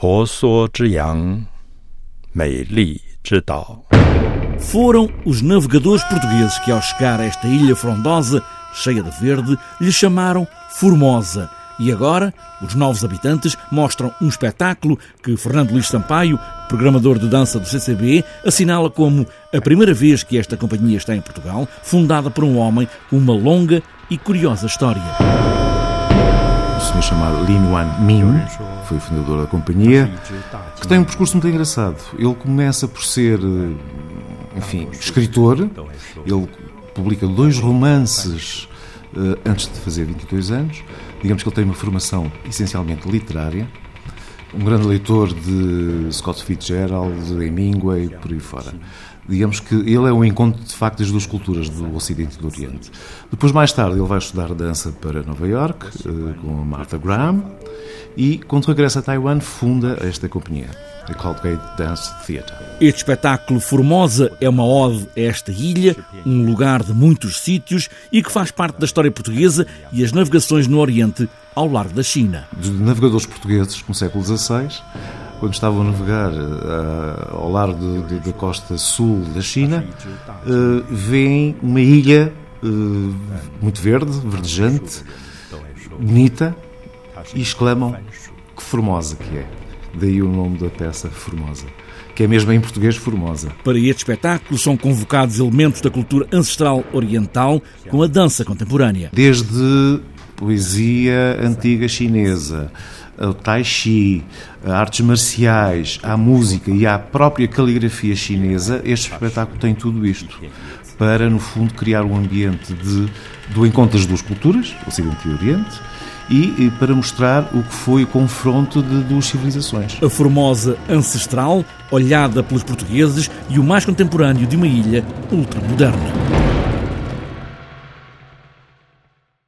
婆娑之洋，美丽之岛。 Foram os navegadores portugueses que, ao chegar a esta ilha frondosa, cheia de verde, lhe chamaram Formosa. E agora, os novos habitantes mostram um espetáculo que Fernando Luís Sampaio, programador de dança do CCB, assinala como a primeira vez que esta companhia está em Portugal, fundada por um homem com uma longa e curiosa história. Senhor chamado Lin Wan Min foi o fundador da companhia, que tem um percurso muito engraçado. Ele começa por ser, enfim, escritor. Ele publica dois romances uh, antes de fazer 22 anos. Digamos que ele tem uma formação essencialmente literária. Um grande leitor de Scott Fitzgerald, Hemingway, por aí fora. Digamos que ele é um encontro de facto das duas culturas, do Ocidente e do Oriente. Depois, mais tarde, ele vai estudar dança para Nova York, uh, com a Martha Graham, e quando regressa a Taiwan, funda esta companhia, a Cloudgate Dance Theatre. Este espetáculo Formosa é uma ode a esta ilha, um lugar de muitos sítios e que faz parte da história portuguesa e as navegações no Oriente ao largo da China. De navegadores portugueses no século XVI, quando estavam a navegar uh, ao largo da costa sul da China, uh, uma ilha uh, muito verde, verdejante, bonita, e exclamam que formosa que é. Daí o nome da peça Formosa, que é mesmo em português Formosa. Para este espetáculo são convocados elementos da cultura ancestral oriental com a dança contemporânea. Desde poesia antiga chinesa, o tai chi, artes marciais, a música e a própria caligrafia chinesa, este espetáculo tem tudo isto para, no fundo, criar um ambiente de, do encontro das duas culturas, Ocidente e Oriente, e para mostrar o que foi o confronto de duas civilizações. A Formosa ancestral, olhada pelos portugueses, e o mais contemporâneo de uma ilha ultramoderna.